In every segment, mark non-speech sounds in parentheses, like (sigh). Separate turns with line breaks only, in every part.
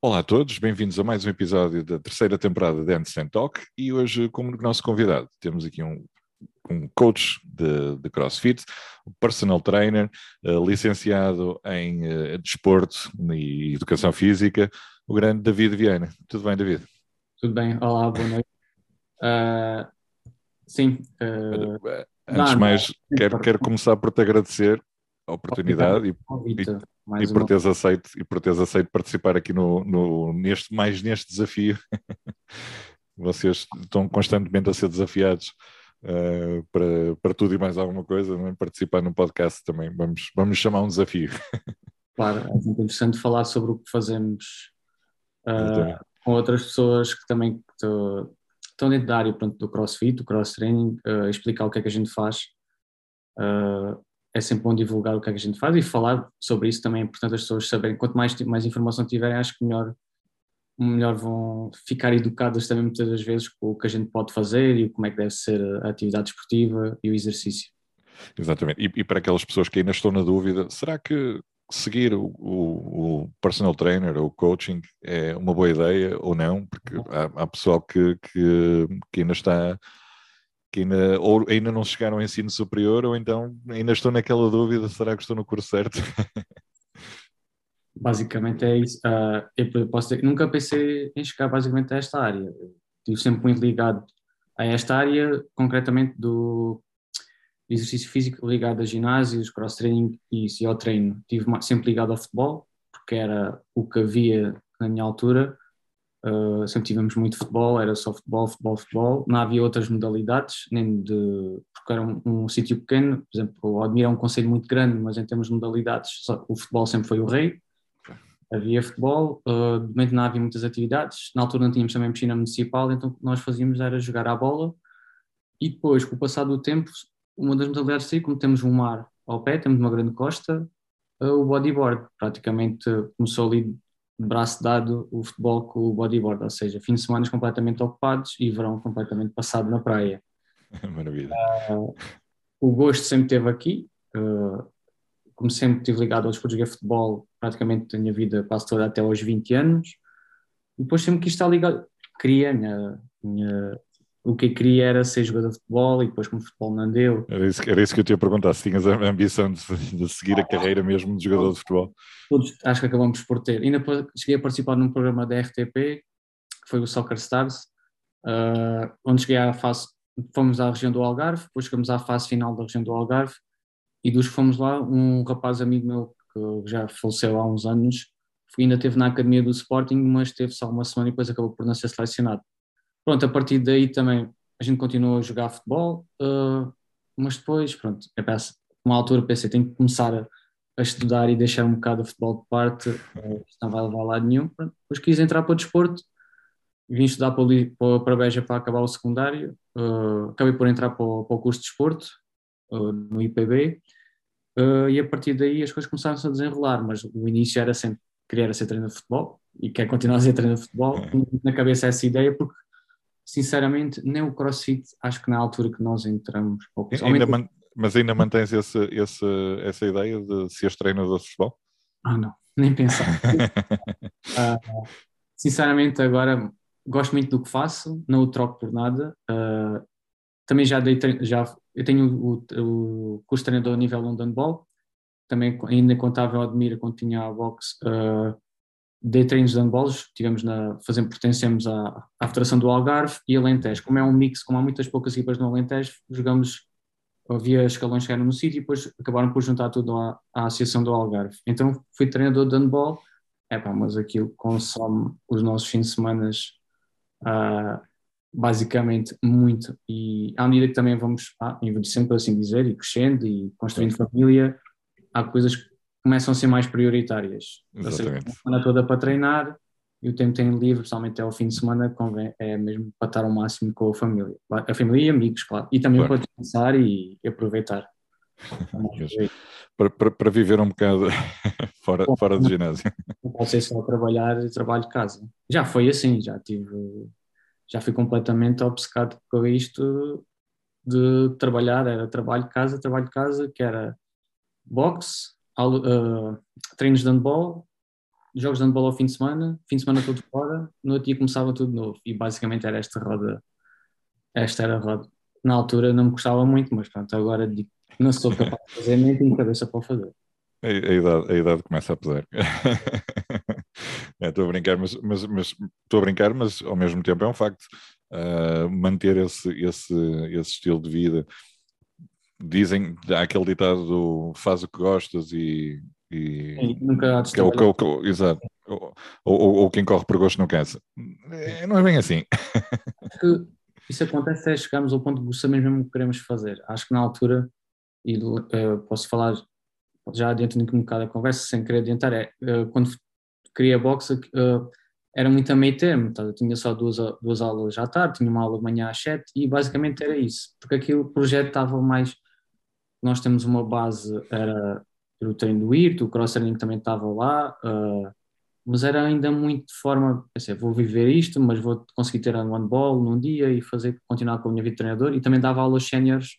Olá a todos, bem-vindos a mais um episódio da terceira temporada de Handstand Talk e hoje, como nosso convidado, temos aqui um, um coach de, de CrossFit, um personal trainer, uh, licenciado em uh, desporto e educação física, o grande David Viana. Tudo bem, David?
Tudo bem, olá, boa noite. Uh, (laughs) sim. Uh,
Antes de mais, não, quero, quero começar por te agradecer a oportunidade e, e, e, por teres aceito, e por teres aceito participar aqui no, no, neste, mais neste desafio. (laughs) Vocês estão constantemente a ser desafiados uh, para, para tudo e mais alguma coisa, é? participar no podcast também. Vamos, vamos chamar um desafio. (laughs)
Claro, é muito interessante falar sobre o que fazemos uh, com outras pessoas que também estão dentro da área pronto, do crossfit, do cross training, uh, explicar o que é que a gente faz. Uh, é sempre bom divulgar o que é que a gente faz e falar sobre isso também é importante as pessoas saberem. Quanto mais, mais informação tiverem, acho que melhor, melhor vão ficar educadas também muitas das vezes com o que a gente pode fazer e como é que deve ser a atividade esportiva e o exercício.
Exatamente. E, e para aquelas pessoas que ainda estão na dúvida, será que seguir o, o, o, personal trainer ou coaching é uma boa ideia ou não, porque há, há pessoal que, que, que, ainda está que ainda, ou ainda não chegaram ao ensino superior ou então ainda estou naquela dúvida, será que estou no curso certo? (laughs)
Basicamente é isso. Uh, eu posso dizer que nunca pensei em chegar basicamente a esta área. Estive sempre muito ligado a esta área, concretamente do exercício físico ligado a ginásios, cross-training e, ao treino. Estive sempre ligado ao futebol, porque era o que havia na minha altura. Uh, sempre tivemos muito futebol, era só futebol, futebol, futebol. Não havia outras modalidades, nem de. porque era um, um sítio pequeno. Por exemplo, o Admira é um conselho muito grande, mas em termos de modalidades, só, o futebol sempre foi o rei. Havia futebol, uh, de momento não havia muitas atividades. Na altura não tínhamos também piscina municipal, então o que nós fazíamos era jogar à bola. E depois, com o passar do tempo, uma das modalidades de como temos um mar ao pé, temos uma grande costa, uh, o bodyboard. Praticamente começou ali de braço dado o futebol com o bodyboard, ou seja, fim de semana completamente ocupados e verão completamente passado na praia. (laughs)
Maravilha. Uh,
o gosto sempre teve aqui. Uh, como sempre estive ligado aos esportes de futebol, praticamente a minha vida quase toda até aos 20 anos. E depois sempre quis estar ligado, queria, minha, minha o que eu queria era ser jogador de futebol e depois como o futebol não deu.
Era isso, era isso que eu te ia perguntar, se tinhas a ambição de, de seguir a carreira mesmo de jogador de futebol.
Todos acho que acabamos por ter. Ainda cheguei a participar num programa da RTP, que foi o Soccer Stars, uh, onde cheguei à fase, fomos à região do Algarve, depois chegamos à fase final da região do Algarve, e dos que fomos lá, um rapaz amigo meu que já faleceu há uns anos, ainda esteve na academia do Sporting, mas teve só uma semana e depois acabou por não ser selecionado. Pronto, a partir daí também a gente continuou a jogar futebol, uh, mas depois, pronto, é uma altura pensei, tenho que começar a, a, estudar e deixar um bocado o futebol de parte, uh, não vai levar a lado nenhum. Pronto, depois quis entrar para o desporto, vim estudar para, para, para Beja para acabar o secundário, uh, acabei por entrar para o, para o curso de desporto, no IPB, e a partir daí as coisas começaram-se a desenrolar, mas o início era sempre querer ser treinador de futebol e quer continuar a ser treinador de futebol, na cabeça essa ideia, porque sinceramente, nem o CrossFit, acho que na altura que nós entramos.
Ainda man, mas ainda mantens esse, esse, essa ideia de seres treinador de futebol?
Ah, não, nem pensar. uh, (laughs) sinceramente, agora gosto muito do que faço, não o troco por nada. Uh, também já dei já eu tenho o, o curso de treinador a nível London Ball, também ainda contava ao Admira quando tinha a box, uh, dei treinos de handballs, tivemos na, fazendo, pertencemos à, à Federação do Algarve e Alentejo. Como é um mix, como há muitas poucas equipas no Alentejo, jogamos, havia escalões que eram no sítio e depois acabaram por juntar tudo à, à Associação do Algarve. Então fui treinador de handball, é pá, mas aquilo consome os nossos fins de semana uh, basicamente muito e à medida que também vamos ah, envelhecendo, por assim dizer, e crescendo e construindo família, há coisas que começam a ser mais prioritárias.
Exatamente.
a semana toda para treinar e o tempo tenho livre, principalmente até ao fim de semana, convém, é mesmo para estar ao máximo com a família. A família e amigos, claro. E também claro. para descansar e aproveitar. (laughs)
para, para, para, viver um bocado (laughs) fora, Bom, fora do ginásio.
Não pode ser só trabalhar e trabalho de casa. Já foi assim, já tive já fui completamente obcecado com isto de trabalhar, era trabalho de casa, trabalho de casa, que era boxe, uh, treinos de handball, jogos de handball ao fim de semana, fim de semana todo fora, no outro dia começava tudo novo e basicamente era esta roda, esta era a roda. Na altura não me gostava muito, mas pronto, agora não sou capaz de fazer, nem tenho cabeça para fazer.
A, a, idade, a idade começa a pesar. (laughs) Estou é, a brincar, mas estou a brincar, mas ao mesmo tempo é um facto. Uh, manter esse, esse, esse estilo de vida. Dizem, há aquele ditado do faz o que gostas e. e
Sim, nunca há de
que é o, que, é o, Exato. Ou, ou, ou, quem corre por gosto não cansa. É, não é bem assim.
isso acontece é chegarmos ao ponto de sabemos mesmo o que queremos fazer. Acho que na altura, e uh, posso falar já dentro de um bocado da conversa, sem querer adiantar, é uh, quando queria boxe, uh, era muito a meio termo, tá? eu tinha só duas, duas aulas à tarde, tinha uma aula de manhã às sete e basicamente era isso, porque aquilo o projeto estava mais, nós temos uma base, era o treino do IRT, o cross-training também estava lá, uh, mas era ainda muito de forma, pensei, vou viver isto, mas vou conseguir ter um handball num dia e fazer, continuar com a minha vida de treinador e também dava aulas séniores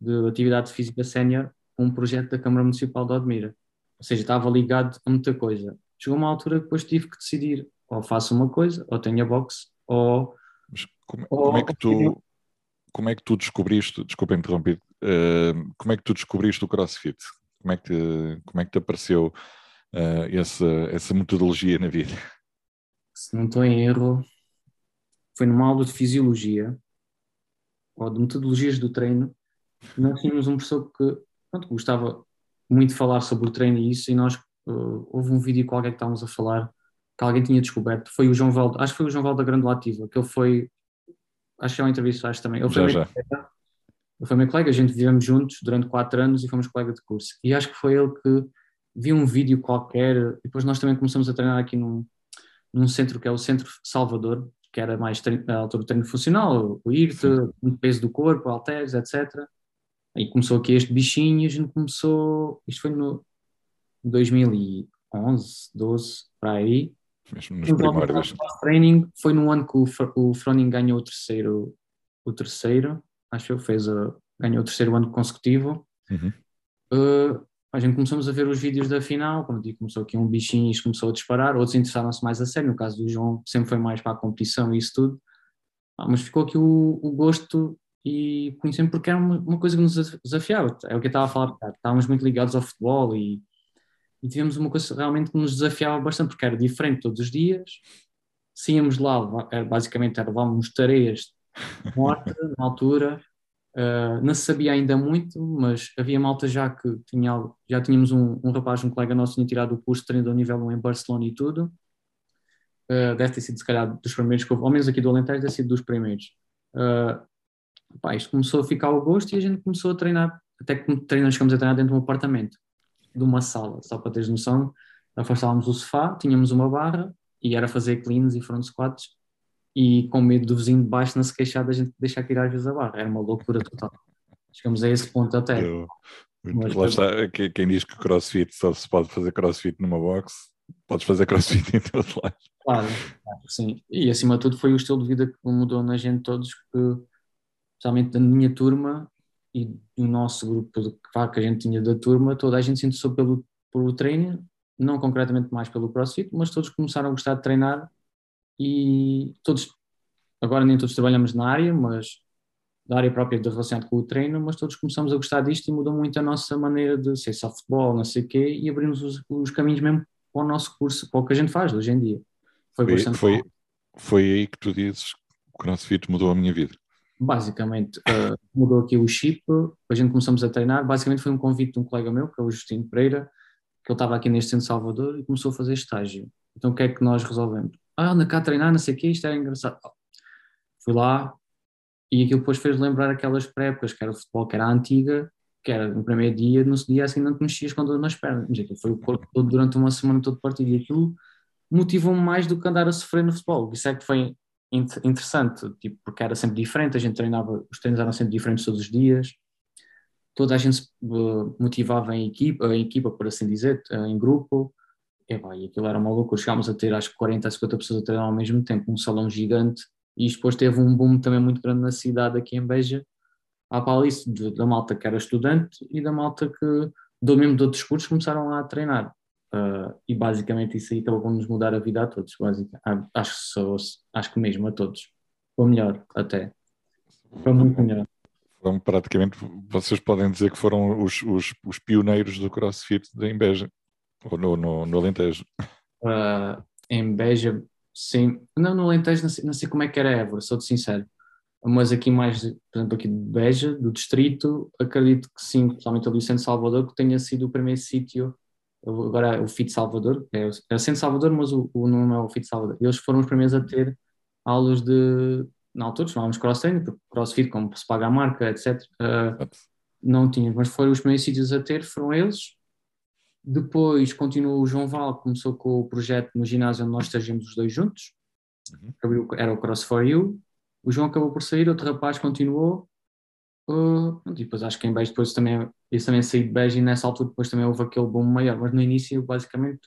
de atividade física sénior um projeto da Câmara Municipal de Odmira. Ou seja, estava ligado a muita coisa. Chegou uma altura que depois tive que decidir, ou faço uma coisa, ou tenho a boxe, ou...
Mas como, ou, como é que tu... Como é que tu descobriste, desculpa interromper, uh, como é que tu descobriste o CrossFit? Como é que te, como é que te apareceu uh, essa, essa metodologia na vida?
Se não estou em erro, foi numa aula de fisiologia ou de metodologias do treino. Nós tínhamos um professor que pronto, gostava muito de falar sobre o treino e isso, e nós uh, houve um vídeo qualquer que estávamos a falar que alguém tinha descoberto, foi o João Valdo, acho que foi o João Valdo da Grande Lativa, que ele foi, acho que é uma entrevista acho também, ele já, já. Foi meu colega, a gente vivemos juntos durante quatro anos e fomos colega de curso, e acho que foi ele que viu um vídeo qualquer, e depois nós também começamos a treinar aqui num, num centro que é o Centro Salvador, que era mais treino, a altura do treino funcional, o IRT, muito peso do corpo, halteres, etc., Aí começou aqui este bichinho e a gente começou, isto foi no 2011, 12, para aí.
Mesmo nos primeiros.
Training foi no ano que o, o Froning ganhou o terceiro, o terceiro, acho que ele fez, a, ganhou o terceiro ano consecutivo. Uhum. Uh, a gente começamos a ver os vídeos da final, como digo, começou aqui um bichinho e isto começou a disparar, outros interessaram-se mais a sério, no caso do João sempre foi mais para a competição e isso tudo, ah, mas ficou aqui o, o gosto e conhecemos porque era uma, uma, coisa que nos desafiava. É o que eu estava a falar, estávamos muito ligados ao futebol e, e tivemos uma coisa realmente que nos desafiava bastante, porque era diferente todos os dias. Sínhamos lá, era, basicamente era levávamos tareias morta na altura, uh, não se sabia ainda muito, mas havia malta já que tinha, já tínhamos um, um rapaz, um colega nosso, tinha tirado o curso de treinador nível 1 em Barcelona e tudo. Uh, deve ter sido, se calhar, dos primeiros que houve, ao menos aqui do Alentejo, deve ter sido dos primeiros. Uh, pá, isto começou a ficar ao gosto e a gente começou a treinar, até que treinamos, chegamos a treinar dentro de um apartamento, de uma sala, só para teres noção, afastávamos o sofá, tínhamos uma barra e era fazer cleans e front squats e com medo do vizinho de baixo não se queixar da gente deixar tirar às vezes a barra, era uma loucura total. Chegamos a esse ponto até. Eu,
Mas, lá está, quem diz que crossfit só se pode fazer crossfit numa box, podes fazer crossfit (laughs) em todo lado.
Claro, sim. E acima de tudo foi o estilo de vida que mudou na gente todos, que especialmente da minha turma e do nosso grupo de, que a gente tinha da turma, toda a gente se interessou pelo, pelo treino, não concretamente mais pelo CrossFit, mas todos começaram a gostar de treinar e todos, agora nem todos trabalhamos na área, mas da área própria de relacionado com o treino, mas todos começamos a gostar disto e mudou muito a nossa maneira de ser só futebol, não sei o quê, e abrimos os, os, caminhos mesmo para o nosso curso, para o que a gente faz hoje em dia.
Foi, foi, foi, foi aí que tu dizes que o CrossFit mudou a minha vida
basicamente uh, mudou aqui o chip, a gente começamos a treinar, basicamente foi um convite de um colega meu, que é o Justino Pereira, que ele estava aqui neste centro de Salvador e começou a fazer estágio. Então o que é que nós resolvemos? Ah, anda cá a treinar, não sei o quê, isto era engraçado. Fui lá e aquilo depois fez lembrar aquelas pré-épocas, que era o futebol que era antiga, que era no primeiro dia, no dia assim não te mexias com dor nas pernas. Aquilo foi o corpo todo durante uma semana todo partido e aquilo motivou-me mais do que andar a sofrer no futebol. Isso é que foi interessante, tipo, porque era sempre diferente, a gente treinava, os treinos eram sempre diferentes todos os dias, toda a gente se uh, motivava em equipa, em equipa, por assim dizer, uh, em grupo, e, pá, e aquilo era uma loucura, chegámos a ter acho que 40 a 50 pessoas a treinar ao mesmo tempo, um salão gigante, E depois teve um boom também muito grande na cidade, aqui em Beja, à palice da malta que era estudante e da malta que, do mesmo de outros cursos, começaram a treinar. Uh, e basicamente isso aí acabou por nos mudar a vida a todos, basicamente. Acho, sou, acho que mesmo a todos. Ou melhor, até. Foi muito melhor.
Foram praticamente, vocês podem dizer que foram os, os, os pioneiros do CrossFit em Beja, ou no, no, no Alentejo.
Uh, em Beja, sim. Não, no Alentejo não sei, não sei como é que era Évora, sou-te sincero. Mas aqui mais, por exemplo, aqui de Beja, do distrito, acredito que sim, principalmente ali o Centro Salvador, que tenha sido o primeiro sítio agora o FIT Salvador, é, é o Centro Salvador, mas o, o nome é o FIT Salvador. Eles foram os primeiros a ter aulas de, na altura chamávamos cross-training, porque crossfit, como se paga a marca, etc., uh, não tinha, mas foram os primeiros sítios a ter, foram eles. Depois continuou o João Val, começou com o projeto no ginásio onde nós estagiamos os dois juntos, uhum. era o Cross for You. O João acabou por sair, outro rapaz continuou, Uh, e depois acho que em Beja depois também, isso também saí de Beja e nessa altura depois também houve aquele boom maior, mas no início basicamente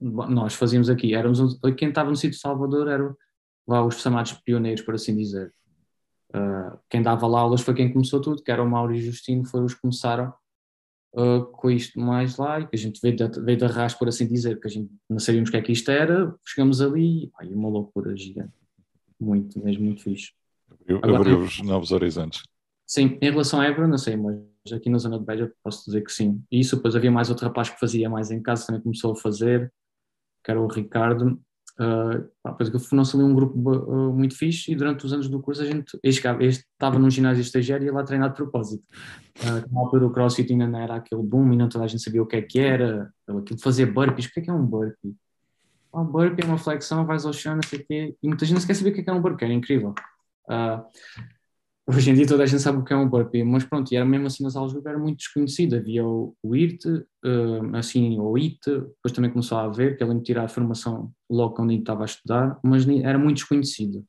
nós fazíamos aqui, éramos quem estava no sítio de Salvador era lá os chamados pioneiros, por assim dizer. Uh, quem dava lá aulas foi quem começou tudo, que era o Mauro e o Justino, foram os que começaram uh, com isto mais lá e que a gente veio de, veio de arrasto, por assim dizer, que a gente não sabíamos o que é que isto era, chegamos ali e uma loucura gigante. Muito, mesmo muito fixe.
Abriu, abriu os novos horizontes.
Sim, em relação à Évora, não sei, mas aqui na zona de Beja posso dizer que sim. E isso, depois havia mais outro rapaz que fazia mais em casa, também começou a fazer, que era o Ricardo. Uh, depois formou-se ali um grupo uh, muito fixe e durante os anos do curso a gente, estava num ginásio estagiário e ia lá treinar de propósito. Uh, na altura o crossfit ainda não era aquele boom e não toda a gente sabia o que é que era, aquilo de fazer burpees, o que é que é um burpee? Ah, um burpee é uma flexão, vais ao chão, não sei o quê, e muita gente não quer saber o que é que é um burpee, era incrível. Uh, Hoje em dia toda a gente sabe o que é um burpee, mas pronto, e era mesmo assim nas aulas de era muito desconhecido. Havia o, o IRT, uh, assim, o IT, depois também começou a haver, que ele me tirar a formação logo quando estava a estudar, mas era muito desconhecido.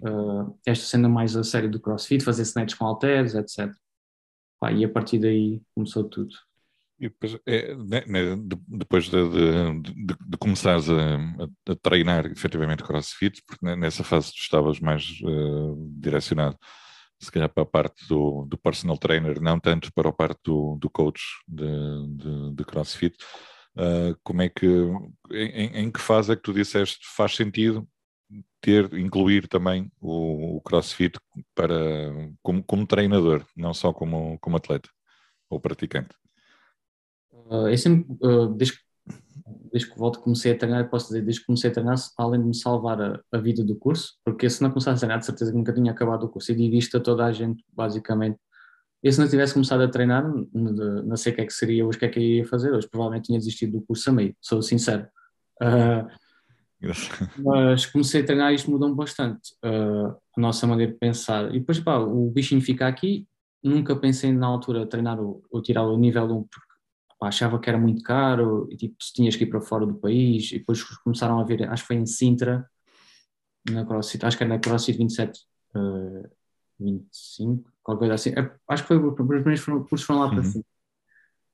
Uh, esta sendo mais a série do CrossFit, fazer snatches com halteres, etc. Pá, e a partir daí começou tudo.
E depois, é, né, né depois de, de, de, de começares a, a, treinar efetivamente CrossFit, porque nessa fase tu estavas mais uh, direcionado se calhar para a parte do, do personal trainer, não tanto para a parte do, do coach de, de, de CrossFit. Uh, como é que, em, em, que fase é que tu disseste faz sentido ter, incluir também o, o CrossFit para, como, como treinador, não só como, como atleta ou praticante?
Uh, sempre, uh, desde desde que volto comecei a treinar, posso dizer, desde que comecei a treinar, além de me salvar a, a vida do curso, porque se não começasse a treinar, de certeza que nunca tinha acabado o curso. E digo isto a toda a gente, basicamente. E se não tivesse começado a treinar, não sei o que é que seria hoje, o que é que eu ia fazer hoje. Provavelmente tinha desistido do curso a meio, sou sincero. Uh, mas comecei a treinar e isto mudou bastante uh, a nossa maneira de pensar. E depois, pá, o bichinho fica aqui. Nunca pensei na altura treinar ou, ou tirar o nível 1, porque achava que era muito caro e tipo, tinhas que ir para fora do país e depois começaram a ver, acho que foi em Sintra, na CrossFit, acho que era na CrossFit 27, uh, 25, qualquer coisa assim, é, acho que foi os primeiros cursos foram lá uhum. para cima.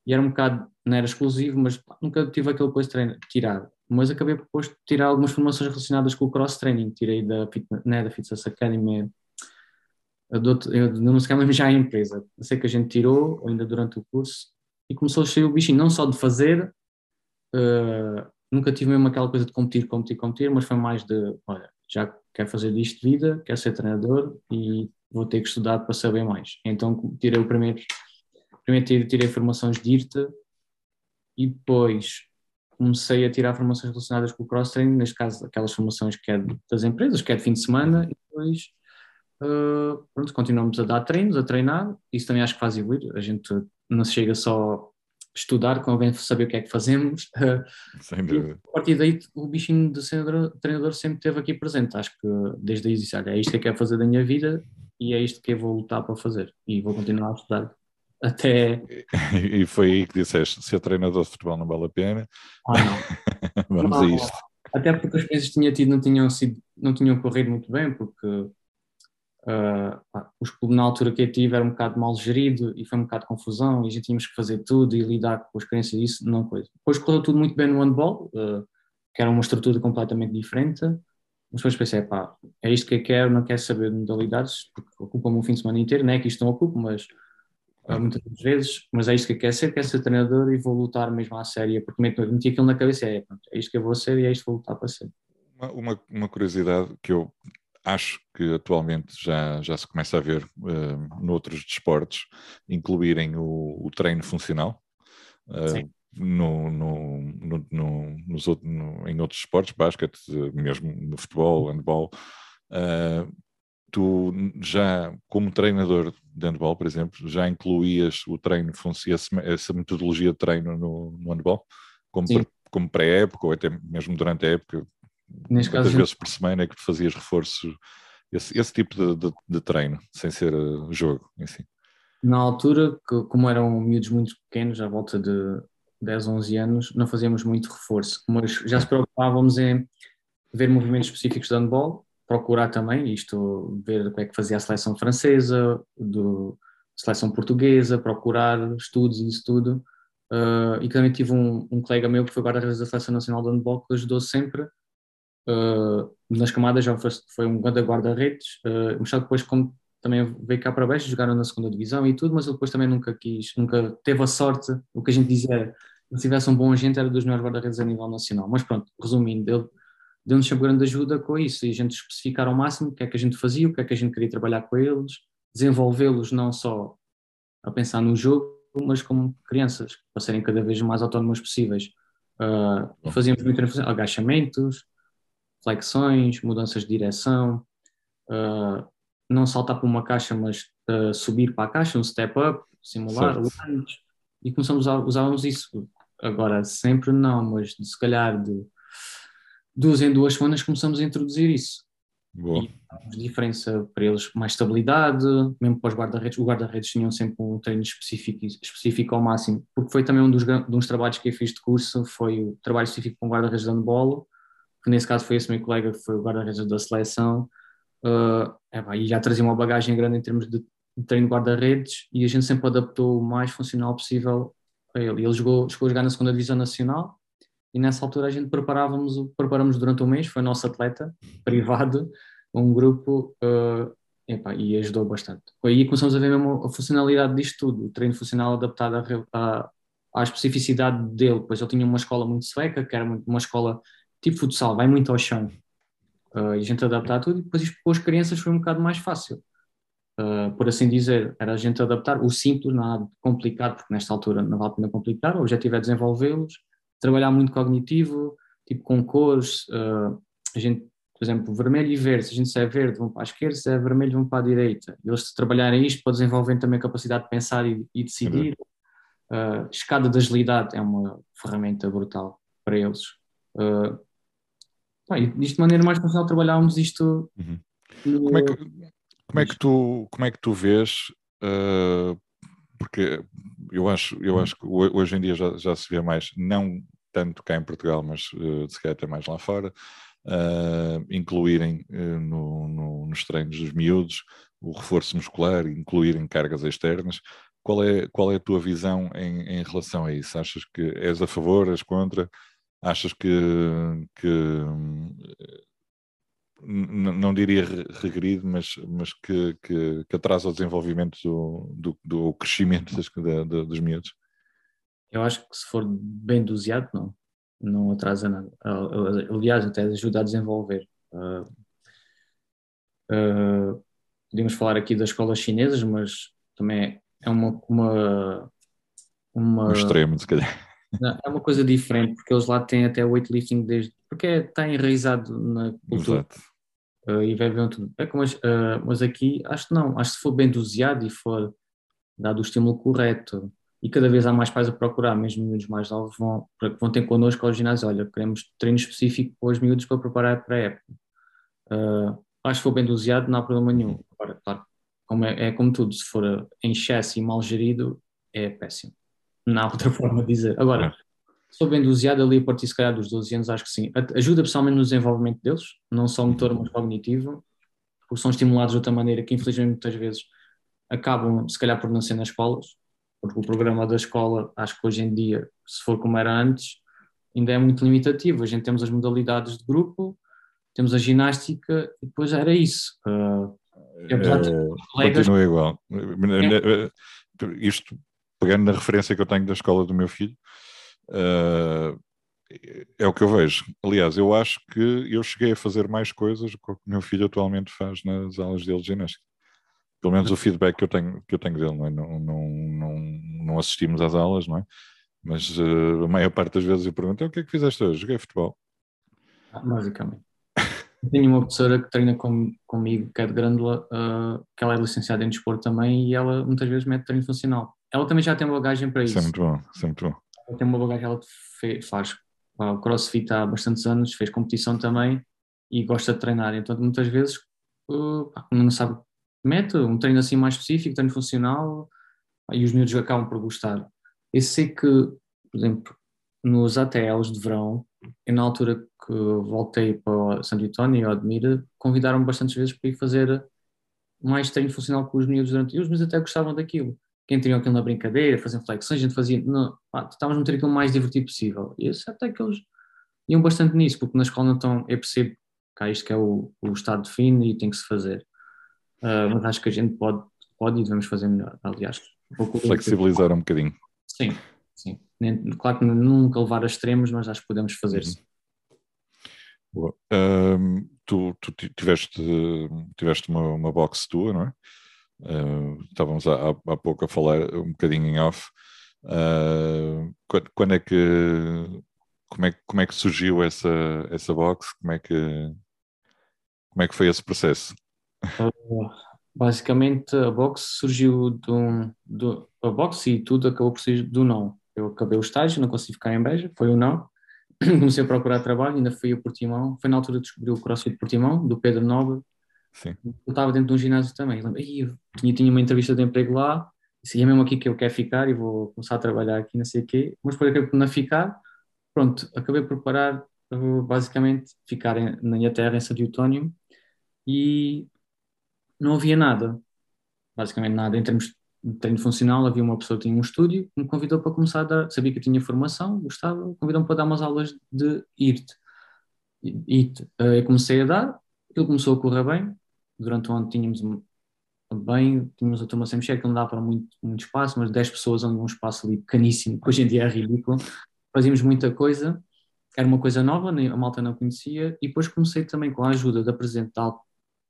E era um bocado, não era exclusivo, mas pá, nunca tive aquele coisa de tirado. Mas acabei por depois tirar algumas formações relacionadas com o cross training, tirei da, né, da Fitness Academy, eu não sei mesmo já a empresa. Eu sei que a gente tirou ainda durante o curso e começou a sair o bichinho, não só de fazer, uh, nunca tive mesmo aquela coisa de competir, competir, competir, mas foi mais de, olha, já quero fazer disto de vida, quero ser treinador e vou ter que estudar para saber mais. Então tirei o primeiro, primeiro tirei, tirei formações de IRTA e depois comecei a tirar formações relacionadas com o cross-training, neste caso aquelas formações que é das empresas, que é de fim de semana, e depois uh, pronto, continuamos a dar treinos, a treinar, isso também acho que faz evoluir, a gente não se chega só estudar, convém saber o que é que fazemos. (laughs)
Sem dúvida.
E, a partir daí, o bichinho de treinador, sempre esteve aqui presente. Acho que desde aí disse: olha, é isto que eu quero fazer da minha vida e é isto que eu vou lutar para fazer. E vou continuar a estudar. Até.
E foi aí que disseste: ser treinador de futebol não vale a pena.
Ah, não. (laughs)
Vamos não, a isto.
Até porque as coisas que tinha tido não tinham, sido, não tinham corrido muito bem, porque Uh, clubes na altura que eu tive era um bocado mal gerido e foi um bocado de confusão e a gente tínhamos que fazer tudo e lidar com as experiências disso, não coisa. Depois correu tudo muito bem no handball, uh, que era uma estrutura completamente diferente, Mas depois pensei, pá, é isto que eu quero, não quero saber de modalidades, porque ocupa-me um fim de semana inteiro, não é que isto não ocupa, mas ah. muitas vezes, mas é isto que eu quero ser, quero ser treinador e vou lutar mesmo à séria, porque meti aquilo na cabeça, é, é isto que eu vou ser e é isto que vou lutar para ser.
Uma, uma curiosidade que eu acho que atualmente já, já se começa a ver uh, noutros desportos incluírem o, o treino funcional. Uh, no, no, no, no, nos outros, em outros esportes, basquete, mesmo no futebol, handball, uh, tu já, como treinador de handball, por exemplo, já incluías o treino, essa metodologia de treino no, no handball, como, como pré-época ou até mesmo durante a época, Neste muitas caso, vezes por semana é que tu fazias reforço, esse, esse tipo de, de, de, treino, sem ser uh, jogo em si.
Na altura, que, como eram miúdos muito pequenos, à volta de 10, 11 anos, não fazíamos muito reforço, mas já se preocupávamos em ver movimentos específicos de handball, procurar também, isto, ver o que é que fazia a seleção francesa, do, seleção portuguesa, procurar estudos e isso tudo. Uh, e também tive um, um colega meu que foi guarda-redes da Seleção Nacional de Handball que ajudou sempre uh, nas camadas, já foi, foi um grande guarda-redes, uh, mas só depois como também veio cá para baixo, jogaram na segunda divisão e tudo, mas ele depois também nunca quis, nunca teve a sorte, o que a gente dizia se tivesse um bom agente era dos melhores guarda-redes a nível nacional. Mas pronto, resumindo, ele deu-nos sempre grande ajuda com isso e a gente especificar ao máximo o que é que a gente fazia, o que é que a gente queria trabalhar com eles, desenvolvê-los não só a pensar no jogo, mas como crianças, para serem cada vez mais autónomas possíveis. Uh, fazíamos muito agachamentos, flexões, mudanças de direção, uh, não saltar para uma caixa, mas uh, subir para a caixa, um step up, simular, e começamos a usarmos isso Agora, sempre não, mas se calhar de duas em duas semanas começamos a introduzir isso. Boa. E diferença para eles, mais estabilidade, mesmo para os guarda-redes. Os guarda-redes tinham sempre um treino específico, específico ao máximo, porque foi também um dos, trabalhos que eu fiz de curso, foi o trabalho específico com guarda-redes de handball, que nesse caso foi esse meu colega que foi o guarda-redes da seleção, uh, é, e já trazia uma bagagem grande em termos de, treino de guarda-redes, e a gente sempre adaptou o mais funcional possível a ele. Ele jogou, chegou a jogar na segunda divisão nacional e nessa altura a gente preparávamos, preparamos durante um mês, foi nosso atleta privado, um grupo uh, e ajudou bastante. Aí começamos a ver mesmo a funcionalidade disto tudo, o treino funcional adaptado à, à especificidade dele, pois ele tinha uma escola muito sueca, que era uma escola tipo futsal, vai muito ao chão. Uh, e a gente adaptar tudo, e depois com as crianças foi um bocado mais fácil uh, por assim dizer, era a gente adaptar o simples, nada complicado, porque nesta altura não vale a pena complicar, o objetivo é desenvolvê-los, trabalhar muito cognitivo, tipo com cores, uh, a gente, por exemplo, vermelho e verde, se a gente se é verde, vão para a esquerda, se é vermelho, vão para a direita. Eles se trabalharem isto para desenvolver também a capacidade de pensar e, e decidir. Uh, escada de agilidade é uma ferramenta brutal para eles. Uh, isto de maneira mais funcional trabalhávamos isto.
Uhum. No... Como é que como é que tu, como é que tu vês, uh, porque eu acho, eu acho que hoje em dia já, já se vê mais, não tanto cá em Portugal, mas uh, se calhar até mais lá fora, uh, incluírem uh, no, no, nos treinos dos miúdos o reforço muscular, incluírem cargas externas. Qual é, qual é a tua visão em, em relação a isso? Achas que és a favor, és contra? Achas que, que não diria regrido, mas, mas que, que, que, atrasa o desenvolvimento do, do, do crescimento das, da, da, dos miúdos?
Eu acho que se for bem doseado, não. Não atrasa nada. Aliás, até ajuda a desenvolver. Uh, uh, podemos falar aqui das escolas chinesas, mas também é uma. uma, uma
um extremo, se calhar.
Não, é uma coisa diferente, porque eles lá têm até weightlifting desde. Porque está enraizado na cultura. Exato uh, e vai ver tudo. É como, uh, mas aqui acho que não, acho que se for bem doseado e for dado o estímulo correto e cada vez há mais pais a procurar, mesmo miúdos mais novos vão, vão ter connosco ao ginásio, olha, queremos treino específico para os miúdos para preparar para a época. Uh, acho que for bem doseado não há problema nenhum. Agora, claro, como é, é, como tudo, se for em excesso e mal gerido, é péssimo. Não há outra (laughs) forma de dizer. Agora, Sou bem doseado ali a partir, se calhar, dos 12 anos, acho que sim. Ajuda pessoalmente no desenvolvimento deles, não só motor, mas cognitivo, porque são estimulados de outra maneira que, infelizmente, muitas vezes acabam, se calhar, por não ser nas escolas, porque o programa da escola, acho que hoje em dia, se for como era antes, ainda é muito limitativo. A gente temos as modalidades de grupo,
temos
a ginástica e depois era isso. Uh,
é, Continua igual. É. Isto, pegando na referência que eu tenho da escola do meu filho, uh, é o que eu vejo. Aliás, eu acho que eu cheguei a fazer mais coisas do que o meu filho atualmente faz nas aulas dele de ginástica. Pelo menos o feedback que eu tenho, que eu tenho dele, não, é? não, não, não, assistimos às aulas, não é? Mas uh, a maior parte das vezes eu pergunto: o que é que fizeste hoje? Joguei futebol.
Ah, basicamente. Tenho uma professora que treina com, comigo, que é de Grândola, uh, que ela é licenciada em desporto também e ela muitas vezes mete treino funcional. Ela também já tem bagagem para isso.
Isso é muito bom, isso é muito bom.
Ela tem uma bagagem, ela fez, faz o crossfit há bastantes anos, fez competição também e gosta de treinar. Então muitas vezes, uh, não sabe, mete um treino assim mais específico, treino funcional e os miúdos acabam por gostar. Eu sei que, por exemplo, nos ATLs de verão, e na altura que voltei para Santo António e Admira, convidaram-me bastantes vezes para ir fazer mais treino funcional com os miúdos durante. E os miúdos até gostavam daquilo. Quem tinha aquilo na brincadeira, faziam flexões, a gente fazia. Não, pá, estávamos a meter aquilo o mais divertido possível. E isso até que eles iam bastante nisso, porque na escola então eu percebo que há isto que é o, o estado de fim e tem que se fazer. Uh, mas acho que a gente pode, pode e devemos fazer melhor. Aliás,
flexibilizar um bocadinho.
Sim, sim. Claro que nunca levar a extremos, mas acho que podemos fazer uhum. sim.
Um, tu, tu, tiveste, tiveste uma, uma box tua, não é? Uh, estávamos há, há, pouco a falar um bocadinho em off. Uh, quando, quando, é que como é, como é que surgiu essa, essa box? Como é que como é que foi esse processo?
Uh, basicamente a box surgiu do, do a box e tudo acabou por ser do não. Eu acabei o estágio, não consegui ficar em Beja, foi o não. (clears throat) Comecei a procurar trabalho, ainda fui a Portimão. Foi na altura que descobri o CrossFit Portimão, do Pedro Nobre.
Sim.
Eu estava dentro de um ginásio também. Eu tinha, tinha uma entrevista de emprego lá, disse, é mesmo aqui que eu quero ficar e vou começar a trabalhar aqui, não sei o quê. Mas depois acabei por não ficar. Pronto, acabei por parar, basicamente, ficar em, na terra, em Santo Eutónio, e não havia nada, basicamente nada, em termos de treino funcional, havia uma pessoa que tinha um estúdio que me convidou para começar a dar, sabia que eu tinha formação, gostava, convidou-me para dar umas aulas de IRT. IRT. Eh, eu comecei a dar, aquilo começou a correr bem, durante o ano tínhamos bem, tínhamos a turma sem mexer, que não dá para muito, muito espaço, mas 10 pessoas num espaço ali pequeníssimo, que hoje em dia é ridículo, fazíamos muita coisa, era uma coisa nova, a malta não conhecia, e depois comecei também com a ajuda da Presidente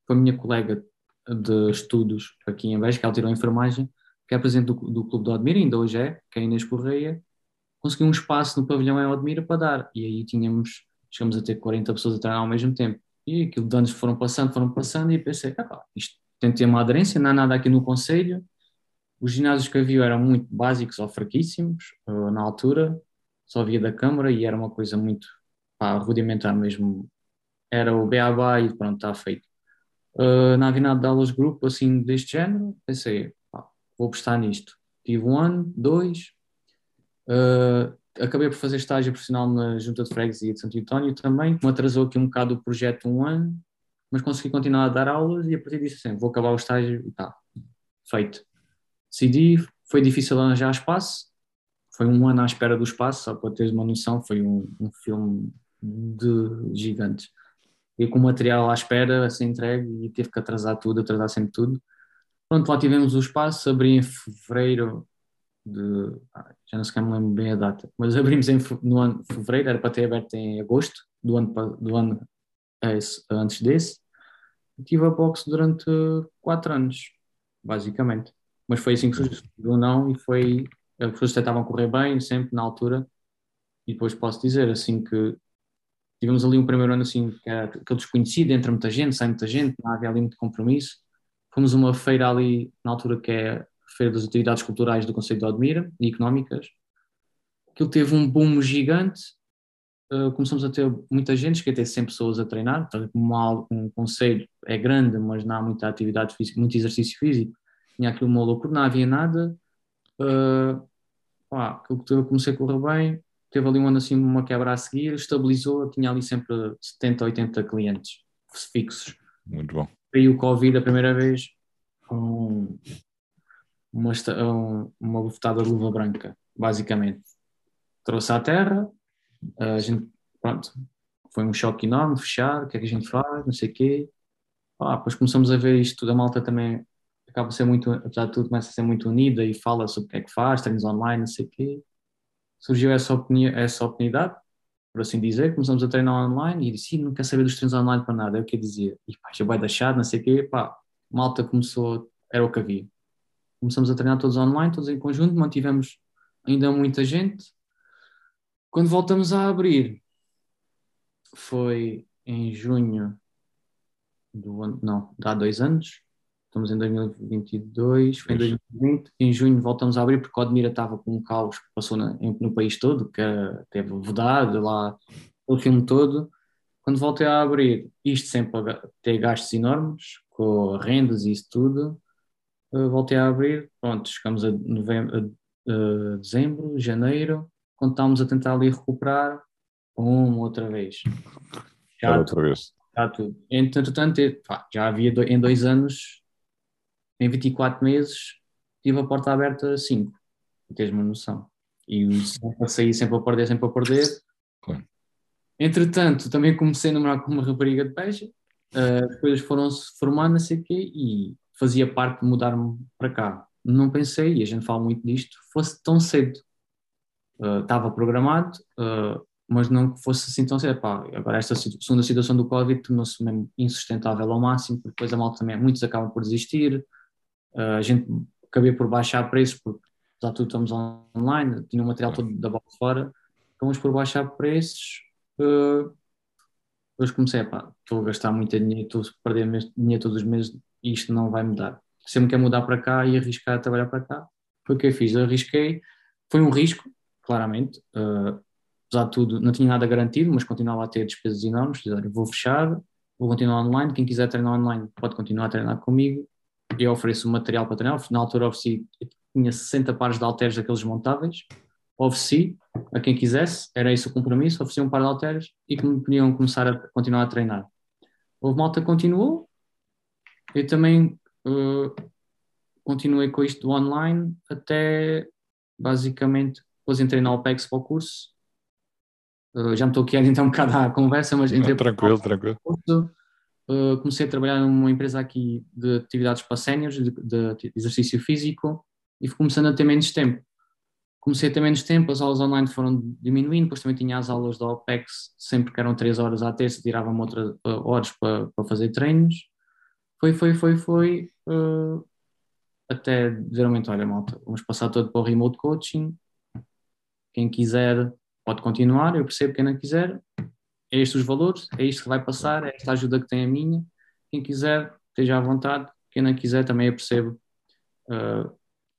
com a minha colega de estudos aqui em Beja, que ela tirou a enfermagem, que é presidente do, do Clube de Odmira, ainda hoje é, que é Inês Correia, conseguiu um espaço no pavilhão em Odmira para dar. E aí tínhamos, chegamos a ter 40 pessoas a treinar ao mesmo tempo. E aquilo de anos foram passando, foram passando, e pensei, ah, isto tem que ter uma aderência, não há nada aqui no Conselho. Os ginásios que havia eram muito básicos ou fraquíssimos uh, na altura, só havia da Câmara e era uma coisa muito pá, rudimentar mesmo. Era o BABA e pronto, está feito. Uh, na Avinada de Aulas Grupo, assim, deste género, pensei, pá, vou apostar nisto. Tive um ano, dois, uh, acabei por fazer estágio profissional na Junta de Freguesia de Santo António também, me atrasou aqui um bocado o projeto um ano, mas consegui continuar a dar aulas e a partir disso assim, vou acabar o estágio e tá, feito. Decidi, foi difícil arranjar espaço, foi um ano à espera do espaço, só para teres uma noção, foi um, um filme de gigantes e com o material à espera a ser entregue e teve que atrasar tudo, atrasar sempre tudo. Pronto, lá tivemos o espaço, abri em fevereiro de. Já não sei me lembro bem a data, mas abrimos em, no ano de fevereiro, era para ter aberto em agosto do ano, do ano esse, antes desse. Tive a box durante quatro anos, basicamente. Mas foi assim que surgiu não e foi. As pessoas estavam a correr bem, sempre na altura. E depois posso dizer, assim que tivemos ali um primeiro ano assim, que era aquele desconhecido, entra muita gente, sai muita gente, não havia ali muito compromisso. Fomos uma feira ali, na altura que é Feira das Atividades Culturais do Conselho de Admira e Económicas. Aquilo teve um boom gigante, uh, começamos a ter muita gente, cheguei a ter 100 pessoas a treinar, então, um, um conselho é grande, mas não há muita atividade física, muito exercício físico, tinha aquilo uma loucura, não havia nada. Uh, pá, aquilo que comecei a correr bem, teve ali um ano assim uma quebra a seguir, estabilizou, tinha ali sempre 70, 80 clientes fixos.
Muito bom.
E o Covid a primeira vez, uma, um, uma bufetada de luva branca, basicamente. Trouxe à terra, a gente, pronto, foi um choque enorme, fechar, o que é que a gente faz, não sei o quê. Ah, depois começamos a ver isto tudo, a malta também acaba a ser muito, apesar de tudo, começa a ser muito unida e fala sobre o que é que faz, treinos online, não sei o quê. Surgiu essa, essa oportunidade, por assim dizer, começamos a treinar online e disse, não quer saber dos treinos online para nada, é o que eu dizia. E pá, já vai deixar, não sei o quê, pá, malta começou, era o que havia. Começamos a treinar todos online, todos em conjunto, mantivemos ainda muita gente. Quando voltamos a abrir, foi em junho do ano, não, há dois anos, estamos em 2022, foi em 2020, em junho voltamos a abrir porque o Admira estava com um caos que passou na, no país todo, que teve vedado lá, o filme todo. Quando voltei a abrir, isto sem ter gastos enormes, com rendas e isso tudo, voltei a abrir, pronto, chegamos a, novembro, a, a dezembro, janeiro, quando estávamos a tentar ali recuperar, uma outra vez.
Já outra vez.
Já tudo. Entretanto, já havia em dois anos, em 24 meses, tive a porta aberta 5, tens uma noção. E sempre a sair, sempre a perder, sempre a perder. Claro. Entretanto, também comecei a namorar com uma rapariga de peixe, uh, coisas foram-se formando, não sei o quê, e fazia parte de mudar-me para cá. Não pensei, e a gente fala muito disto, fosse tão cedo. Uh, estava programado, uh, mas não que fosse assim tão cedo. Pá, agora, esta segunda situação do Covid tornou-se mesmo insustentável ao máximo, porque depois a malta também, muitos acabam por desistir. Uh, a gente acabei por baixar preços, porque já tudo estamos online, tinha o material todo da bola fora, acabamos por baixar preços. Uh, depois comecei, pá, estou a gastar muito dinheiro, estou a perder dinheiro todos os meses e isto não vai mudar. Sempre quer mudar para cá e arriscar a trabalhar para cá, foi o que eu fiz. Eu arrisquei, foi um risco, claramente. Uh, apesar de tudo, não tinha nada garantido, mas continuava a ter despesas enormes. Vou fechar, vou continuar online. Quem quiser treinar online pode continuar a treinar comigo. Eu ofereço material para treinar. Na altura ofereci, tinha 60 pares de halteres daqueles montáveis. Ofereci a quem quisesse, era esse o compromisso. Ofereci um par de halteres e que me podiam começar a continuar a treinar. Houve malta continuou. Eu também uh, continuei com isto do online até basicamente depois entrei na OPEX para o curso Uh, já me estou aqui a adiantar um bocado à conversa, mas entrei.
tranquilo, tranquilo.
Uh, comecei a trabalhar numa empresa aqui de atividades para séniores, de, de, exercício físico, e fui começando a ter menos tempo. Comecei a ter menos tempo, as aulas online foram diminuindo, depois também tinha as aulas da OPEX, sempre que eram 3 horas à terça, tirava-me outras uh, horas para, para fazer treinos. Foi, foi, foi, foi, uh, até momento, olha malta, vamos passar todo para o remote coaching, quem quiser pode continuar, eu percebo quem não quiser, é estes os valores, é isto que vai passar, é esta ajuda que tem a minha, quem quiser, esteja à vontade, quem não quiser também eu percebo uh,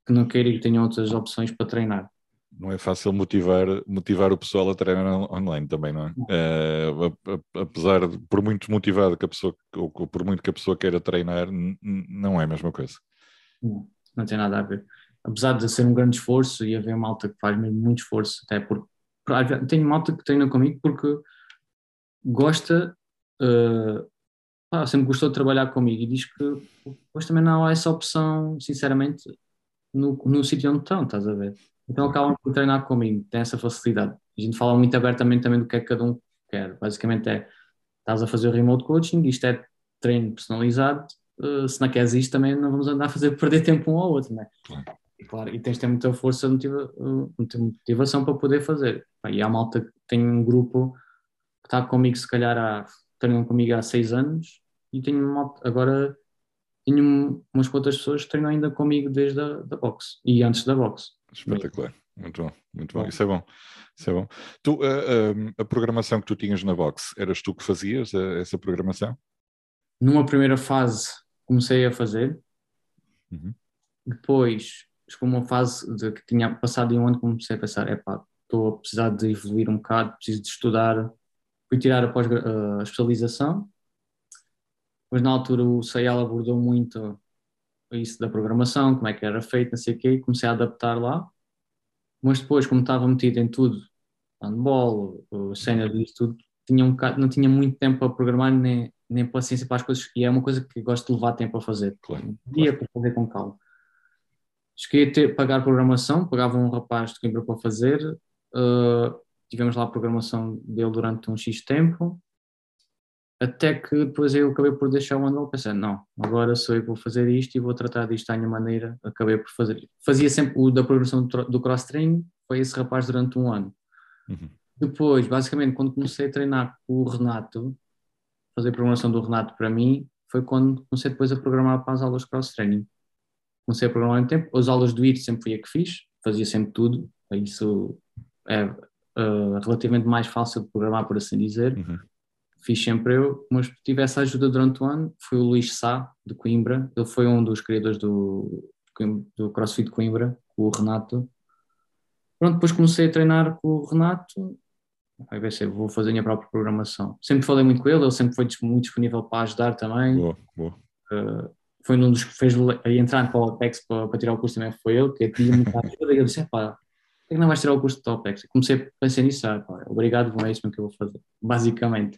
que não queira e que tenha outras opções para treinar.
Não é fácil motivar, motivar o pessoal a treinar online também, não é? Uh, apesar de, por muito motivado que a pessoa, ou por muito que a pessoa queira treinar, não é a mesma coisa.
Não, não tem nada a ver. Apesar de ser um grande esforço e haver malta que faz mesmo muito esforço, até porque tenho malta que treina comigo porque gosta, uh, sempre gostou de trabalhar comigo e diz que depois também não há essa opção, sinceramente, no, no sítio onde estão, estás a ver? Então acabam por treinar comigo, tem essa facilidade. A gente fala muito abertamente também do que é que cada um quer. Basicamente é, estás a fazer o remote coaching, isto é treino personalizado, uh, se não queres isto também não vamos andar a fazer (laughs) perder tempo um ao outro, né? Claro. E, claro, e tens de ter muita força, motiva, muita motivação para poder fazer. E há malta que tem um grupo que está comigo, se calhar, há, treinam comigo há seis anos, e tenho malta, agora tenho umas quantas pessoas que treinam ainda comigo desde a da box e antes da box.
Espetacular, muito bom, muito bom, isso é bom. Isso é bom. Tu, a, a, a programação que tu tinhas na box, eras tu que fazias a, essa programação?
Numa primeira fase comecei a fazer, uhum. depois chegou uma fase de que tinha passado em um ano comecei a pensar, é pá, estou a precisar de evoluir um bocado, preciso de estudar, fui tirar a, pós, a especialização, mas na altura o CEL abordou muito isso da programação, como é que era feito, não sei o quê, e comecei a adaptar lá, mas depois, como estava metido em tudo, handball, cena disso tudo, tinha um bocado, não tinha muito tempo para programar nem, nem paciência para as coisas, e é uma coisa que gosto de levar tempo a fazer.
Claro.
Um dia claro. para fazer com calma. Cheguei a ter, pagar programação, pagava um rapaz de Coimbra para fazer, uh, tivemos lá a programação dele durante um X tempo, até que depois eu acabei por deixar o manual pensando, não, agora sou eu que vou fazer isto e vou tratar disto à minha maneira, acabei por fazer. Fazia sempre o da programação do cross-training, foi esse rapaz durante um ano. Uhum. Depois, basicamente, quando comecei a treinar com o Renato, fazer a programação do Renato para mim, foi quando comecei depois a programar para as aulas cross-training. Comecei a programar em tempo, as aulas do IT sempre fui a que fiz, fazia sempre tudo, isso é uh, relativamente mais fácil de programar, por assim dizer. Uhum. Fiz sempre eu, mas tive essa ajuda durante o ano. Foi o Luís Sá, de Coimbra, ele foi um dos criadores do, do CrossFit Coimbra, com o Renato. Pronto, depois comecei a treinar com o Renato Vai ver se vou fazer a minha própria programação. Sempre falei muito com ele, ele sempre foi muito disponível para ajudar também.
Boa, boa.
Uh, foi um dos que fez entrar para o OPEX para, para, tirar o curso também foi ele, que tinha muita (laughs) ajuda e eu disse, pá, por que não vais tirar o curso do OPEX? comecei a pensar nisso, ah, pá, obrigado, é isso que eu vou fazer, basicamente.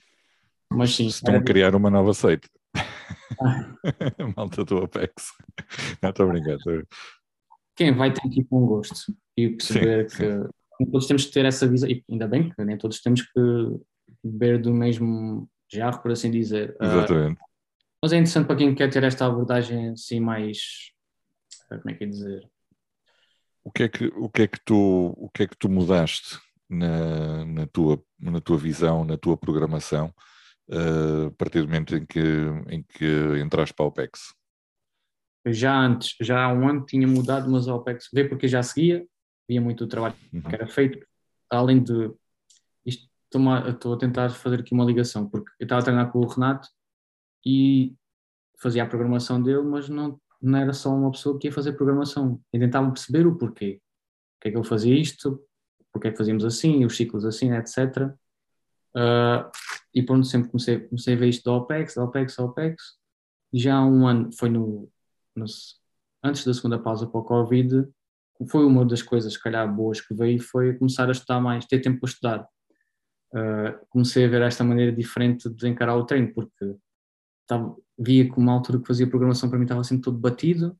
Mas sim.
Estão a criar uma nova seita. Ah. (laughs) Malta do OPEX. Não, estou brincando.
Quem vai ter que ir com gosto e perceber sim, que sim todos temos que ter essa visão, e ainda bem que nem todos temos que beber do mesmo jarro, por assim dizer.
Ah, Exatamente. Uh,
mas é interessante para quem quer ter esta abordagem assim mais, ah, como é que é dizer?
O que é que, o que, é que, tu, o que, é que tu mudaste na, na, tua, na tua visão, na tua programação, a partir do momento em que, em que entraste para a OPEX?
Já antes, já há um ano tinha mudado, mas a OPEX veio porque já seguia, via muito o trabalho uhum. que era feito, além de isto, estou a tentar fazer aqui uma ligação, porque eu estava a treinar com o Renato e fazia a programação dele, mas não, não era só uma pessoa que ia fazer programação, eu tentava perceber o porquê, porque é que ele fazia isto, porque é que fazíamos assim, os ciclos assim, etc. Uh, e pronto, sempre comecei, comecei a ver isto da OPEX, da OPEX, da OPEX, e já há um ano, foi no, no antes da segunda pausa para o Covid, foi uma das coisas, se calhar, boas que veio, foi começar a estudar mais, ter tempo para estudar. Uh, comecei a ver esta maneira diferente de encarar o treino, porque estava, via que uma altura que fazia programação para mim estava sempre todo batido,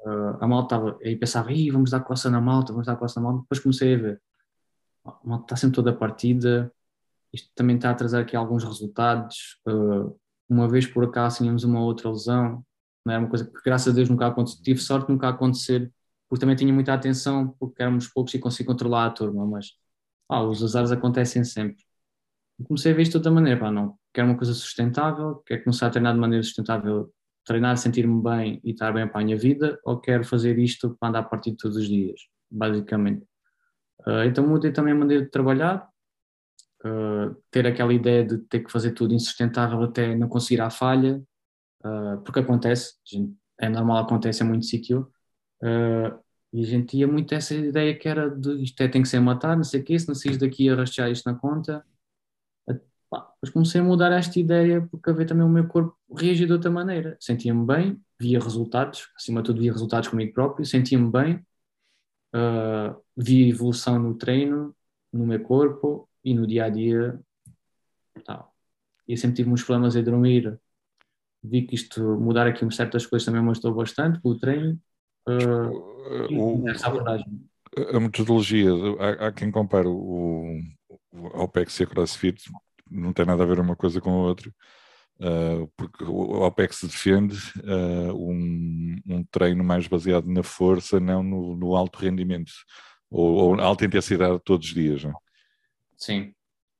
uh, a malta estava, aí pensava, vamos dar coça na malta, vamos dar coça na malta, depois comecei a ver, a malta está sempre toda partida, isto também está a trazer aqui alguns resultados, uh, uma vez por acaso tínhamos uma outra lesão, não era uma coisa que graças a Deus nunca aconteceu, tive sorte nunca acontecer porque também tinha muita atenção, porque éramos poucos e consegui controlar a turma, mas ah, os azares acontecem sempre. Comecei a ver isto de outra maneira, pá, não, quero uma coisa sustentável, quero começar a treinar de maneira sustentável, treinar, sentir-me bem e estar bem para a minha vida, ou quero fazer isto para andar a partir de todos os dias, basicamente. Uh, então mudei também a maneira de trabalhar, uh, ter aquela ideia de ter que fazer tudo insustentável até não conseguir a falha, uh, porque acontece, é normal, acontece em muito sítio, Uh, e a gente tinha muito essa ideia que era de isto é, tem que ser matado, não sei o quê, se não saís daqui a rastrear isto na conta. Depois comecei a mudar esta ideia porque a ver também o meu corpo reagir de outra maneira. Sentia-me bem, via resultados, acima de tudo via resultados comigo próprio, sentia-me bem, uh, via evolução no treino, no meu corpo e no dia a dia. Tal. E sempre tive uns problemas a dormir. Vi que isto, mudar aqui certas coisas também me ajudou bastante com o treino uh, o,
a metodologia, há, há, quem compare o, o OPEX e a CrossFit, não tem nada a ver uma coisa com a outra, uh, porque o OPEX defende uh, um, um, treino mais baseado na força, não no, no alto rendimento, ou, ou, alta intensidade todos os dias. Não?
Sim,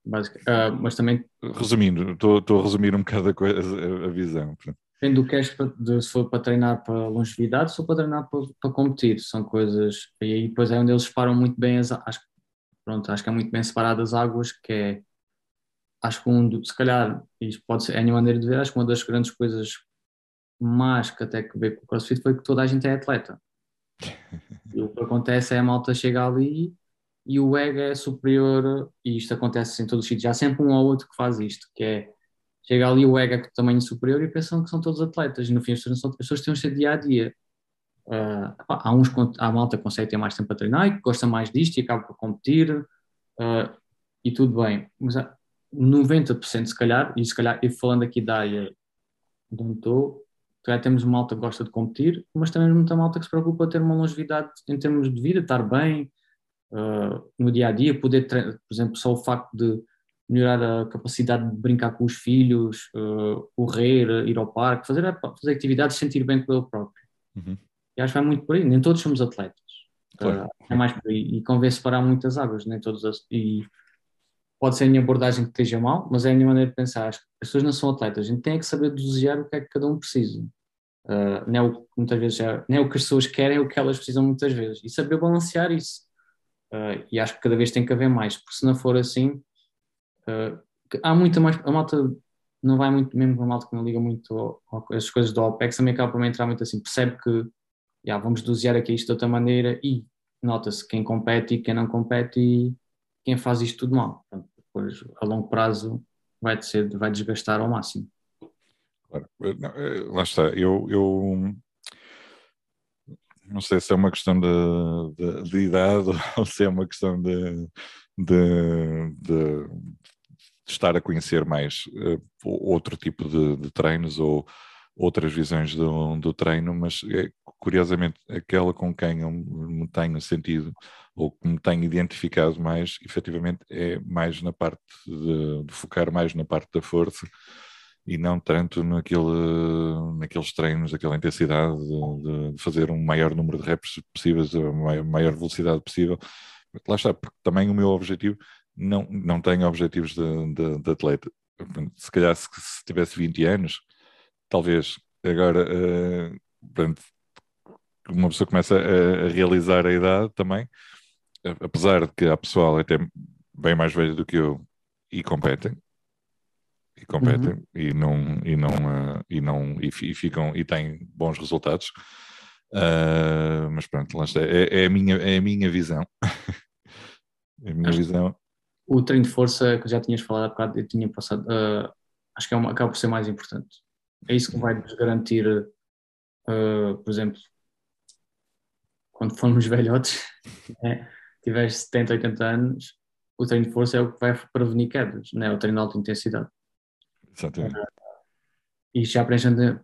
Basic, uh, mas também.
Resumindo, estou a resumir um bocado a, coisa, a visão.
Depende do que és, de, se for para treinar para longevidade, se for para treinar para, para competir, são coisas, e aí depois é onde eles separam muito bem as, acho, pronto, acho que é muito bem separado as águas, que é, acho que um, se calhar, isto pode ser, é a minha maneira de ver, acho que uma das grandes coisas mais que até que veio com o CrossFit foi que toda a gente é atleta. (laughs) E o que acontece é a malta chega ali e o ego é superior, e isto acontece em todos os sítios, há sempre um ou outro que faz isto, que é chega ali o ego com tamanho superior e pensam que são todos atletas, no fim as pessoas, têm um ser dia a dia. Uh, há uns há malta que consegue ter mais tempo a treinar e que gosta mais disto e acaba por competir uh, e tudo bem, mas há 90% se calhar, e se calhar, e falando aqui da área de onde estou, já temos malta que gosta de competir, mas também muita malta que se preocupa ter uma longevidade em termos de vida, estar bem, uh, no dia a dia, poder, por exemplo, só o facto de melhorar a capacidade de brincar com os filhos, uh, correr, ir ao parque, fazer, fazer atividades, sentir bem com ele próprio. Uhum. E acho que vai muito por aí. Nem todos somos atletas. Claro. Uh, é mais por aí. E convém separar muitas águas, nem todos. As, e pode ser a minha abordagem que esteja mal, mas é a minha maneira de pensar. As pessoas não são atletas, a gente tem que saber dosear o que é que cada um precisa. Uh, não é o que muitas vezes já, não é o que as pessoas querem, é o que elas precisam muitas vezes. E saber balancear isso. Uh, e acho que cada vez tem que haver mais, porque se não for assim, uh, há muita mais. A malta não vai muito, mesmo a malta que não liga muito as coisas do OPEX, também acaba por entrar muito assim, percebe que já, vamos dosear aqui isto de outra maneira e nota-se quem compete e quem não compete e quem faz isto tudo mal. Portanto, depois, a longo prazo, vai, ser, vai desgastar ao máximo.
Claro. Eh, lá está, eu, eu não sei se é uma questão de, de, de idade (laughs) ou se é uma questão de, de, estar a conhecer mais uh, outro tipo de, de, treinos ou outras visões do, do treino, mas é, curiosamente aquela com quem eu me tenho sentido ou que me tenho identificado mais, efetivamente, é mais na parte de, de focar mais na parte da força e não tanto naquele, naqueles treinos, aquela intensidade de, de, fazer um maior número de reps possíveis, a maior, velocidade possível. Lá está, porque também o meu objetivo não, não tenho objetivos de, de, de atleta. Se calhar se, se, tivesse 20 anos, talvez agora uh, uma pessoa começa a, a, realizar a idade também, apesar de que há pessoal até bem mais velho do que eu e competem, e competem uhum. e não e não uh, e não e, e, ficam e têm bons resultados. Uh, mas pronto lá está. É, é, a minha é a minha visão. (laughs) É a minha acho visão.
o treino de força que já tinhas falado há bocado eu tinha passado uh, acho que é uma, acaba por ser mais importante. É isso que vai nos garantir por exemplo quando formos (laughs) velhotes né, tiveres 70, 80 anos o treino de força é o que vai prevenir quedas, não é o treino de alta intensidade
Exatamente.
E já gente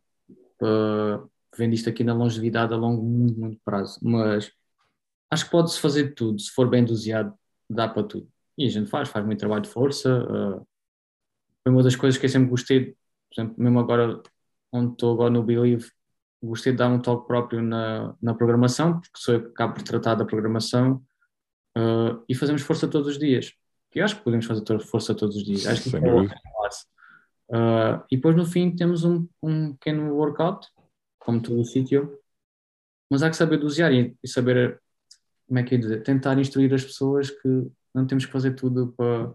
uh, vendo isto aqui na longevidade a longo, muito, muito prazo. Mas acho que pode-se fazer tudo, se for bem doseado, dá para tudo. E a gente faz, faz muito trabalho de força. Uh, foi uma das coisas que eu sempre gostei, por exemplo, mesmo agora, onde estou agora no Believe, gostei de dar um toque próprio na, na programação, porque sou eu que acabo por tratar da programação, uh, e fazemos força todos os dias. Eu acho que podemos fazer força todos os dias. Acho que é Uh, e depois no fim temos um, um pequeno workout, como todo o sítio, mas há que saber dosear e, e saber, como é que é dizer, tentar instruir as pessoas que não temos que fazer tudo para.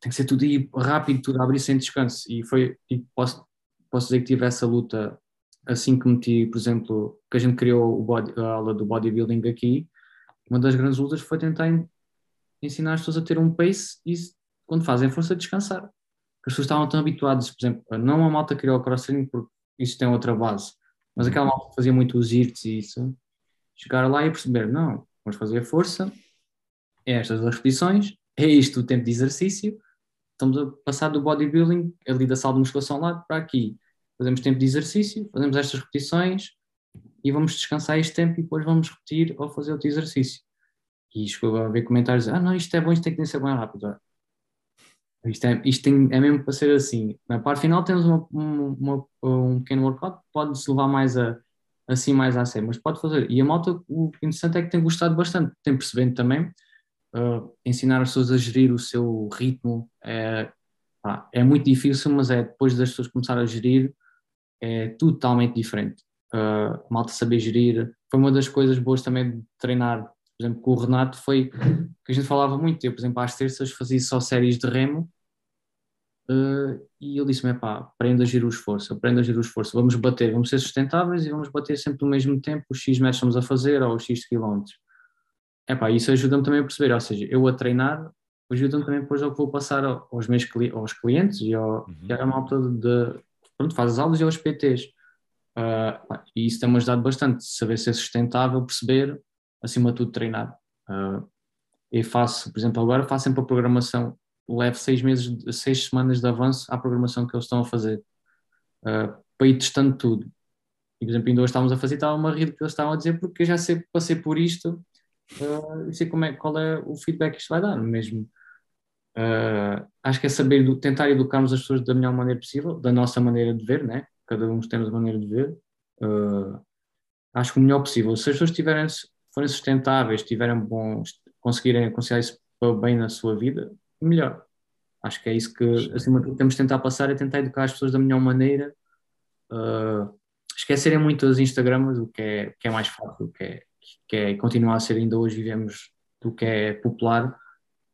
Tem que ser tudo rápido, tudo abrir sem descanso. E foi, e posso, posso dizer que tive essa luta assim que meti, por exemplo, que a gente criou body, a aula do bodybuilding aqui. Uma das grandes lutas foi tentar ensinar as pessoas a ter um pace e quando fazem força descansar as pessoas estavam tão habituadas, por exemplo, não a malta criou o crossfit porque isso tem outra base, mas aquela malta fazia muito os IRTs e isso, chegaram lá e perceber, não, vamos fazer força, é estas as repetições, é isto o tempo de exercício, estamos a passar do bodybuilding, ali da sala de musculação lá para aqui, fazemos tempo de exercício, fazemos estas repetições e vamos descansar este tempo e depois vamos repetir ou fazer outro exercício. E chegou a ver comentários, ah não, isto é bom, isto tem que ser bem rápido. Isto, é, isto tem, é mesmo para ser assim. Na parte final temos uma, uma, um pequeno workout, pode-se levar mais a, assim mais a sério, mas pode fazer. E a malta, o interessante é que tem gostado bastante, tem percebendo também, uh, ensinar as pessoas a gerir o seu ritmo é, ah, é muito difícil, mas é depois das pessoas começarem a gerir, é totalmente diferente. Uh, malta saber gerir, foi uma das coisas boas também de treinar por exemplo, com o Renato foi que a gente falava muito. Eu, por exemplo, às terças fazia só séries de remo uh, e ele disse-me: pá, aprenda a gerir o esforço, aprenda a gerir o esforço, vamos bater, vamos ser sustentáveis e vamos bater sempre no mesmo tempo os X metros estamos a fazer ou os X quilómetros. É pá, isso ajuda-me também a perceber, ou seja, eu a treinar ajuda-me também depois ao que vou passar aos meus aos clientes e, ao, uhum. e à malta de, pronto, faz as aulas e aos PTs. Uh, pá, e isso tem-me ajudado bastante, saber ser sustentável, perceber acima de tudo, treinar. Uh, e faço, por exemplo, agora faço sempre a programação, levo seis meses, seis semanas de avanço à programação que eles estão a fazer, uh, para ir testando tudo. E, por exemplo, ainda hoje estávamos a fazer, estava uma rir que eles estavam a dizer, porque eu já sei, passei por isto uh, e sei como é, qual é o feedback que isto vai dar mesmo. Uh, acho que é saber, tentar educarmos as pessoas da melhor maneira possível, da nossa maneira de ver, né? cada um temos a maneira de ver. Uh, acho que o melhor possível. Se as pessoas tiverem, forem sustentáveis, tiverem bons, conseguirem conciliar isso bem na sua vida, melhor. Acho que é isso que, acima de tudo, temos de tentar passar, é tentar educar as pessoas da melhor maneira. Uh, esquecerem muito as Instagramas, o que é, que é mais fácil, que é, que é continuar a ser ainda hoje vivemos do que é popular.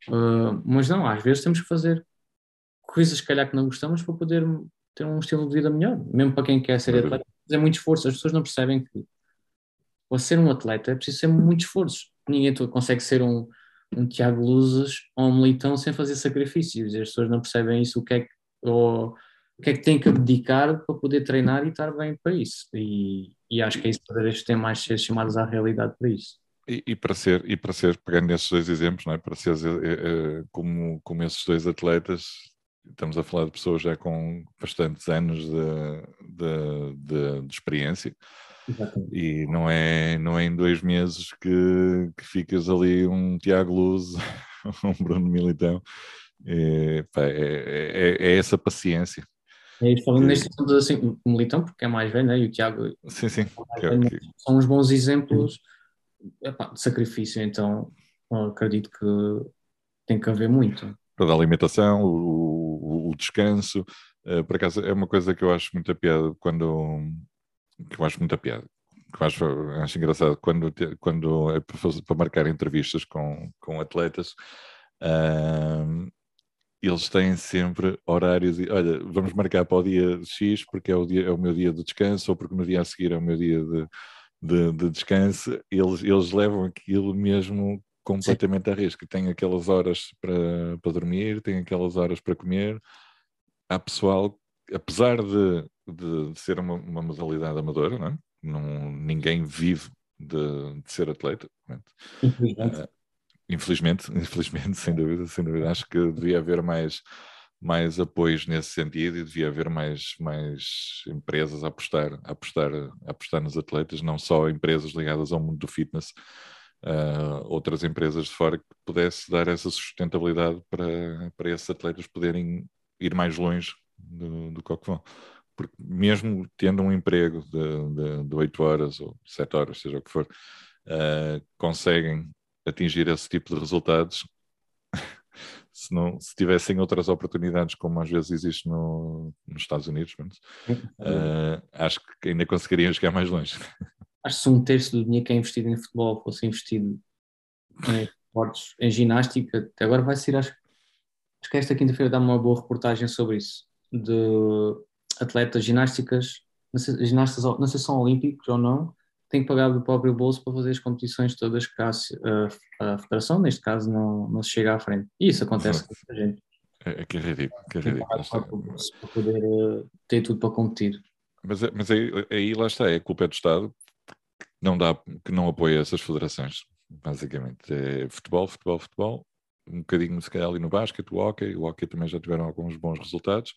Uh, mas não, às vezes temos que fazer coisas, se calhar, que não gostamos para poder ter um estilo de vida melhor, mesmo para quem quer ser atleta. É muito esforço, as pessoas não percebem que para ser um atleta é preciso ser muito esforço. Ninguém consegue ser um, um Tiago Luzes ou um Militão sem fazer sacrifícios. E as pessoas não percebem isso, o que é que, ou, o que, é que têm que abdicar para poder treinar e estar bem para isso. E, e acho que é isso para estes têm mais ser chamados à realidade para isso.
E, e, para ser, e para ser, pegando nesses dois exemplos, não é? para ser é, é, como, como esses dois atletas, estamos a falar de pessoas já com bastantes anos de, de, de, de experiência, Exatamente. E não é, não é em dois meses que, que ficas ali um Tiago Luz, (laughs) um Bruno Militão. É, pá, é, é, é, essa paciência.
É isso, falando neste exemplo assim, o Militão, porque é mais velho, né? e o Tiago
sim, sim.
É velho, são uns bons exemplos epá, de sacrifício, então acredito que tem que haver muito.
Toda a alimentação, o, o, o descanso, uh, por acaso é uma coisa que eu acho muito a piada quando que eu acho muita piada. Que eu acho, acho engraçado quando, quando é para, fazer, para marcar entrevistas com, com atletas, uh, eles têm sempre horários e olha, vamos marcar para o dia X porque é o, dia, é o meu dia de descanso ou porque no dia a seguir é o meu dia de, de, de descanso. Eles, eles levam aquilo mesmo completamente Sim. a risco. Tem aquelas horas para, para dormir, tem aquelas horas para comer. Há pessoal, apesar de de, de ser uma, uma, modalidade amadora, não, é? não ninguém vive de, de ser atleta. Infelizmente. Uh, infelizmente, (laughs) infelizmente, sem dúvida, sem dúvida. Acho que devia haver mais, mais apoios nesse sentido e devia haver mais, mais empresas a apostar, a apostar, a apostar nos atletas, não só empresas ligadas ao mundo do fitness, uh, outras empresas de fora que pudesse dar essa sustentabilidade para, para esses atletas poderem ir mais longe do, do que vão porque mesmo tendo um emprego de, de, de 8 horas ou 7 horas, seja o que for, uh, conseguem atingir esse tipo de resultados (laughs) se, não, se tivessem outras oportunidades, como às vezes existe no, nos Estados Unidos, uh, acho que ainda conseguiriam chegar mais longe. (laughs)
Acho que se um terço do dinheiro que é investido em futebol fosse investido em esportes, em ginástica, até agora vai ser, acho, acho que esta quinta-feira dá uma boa reportagem sobre isso, de atletas ginásticas, ginastas, não sei se são olímpicos ou não, têm que pagar do próprio bolso para fazer as competições todas que a, a, federação, neste caso, não, não se chega à frente. E isso acontece com a gente.
É, é que é ridículo, que é ridículo.
Para poder uh, ter tudo para competir.
Mas, é, mas aí, aí lá está, é culpa do Estado que não, dá, que não apoia essas federações, basicamente. É futebol, futebol, futebol, um bocadinho se calhar ali no basquete, o hockey, o hockey também já tiveram alguns bons resultados,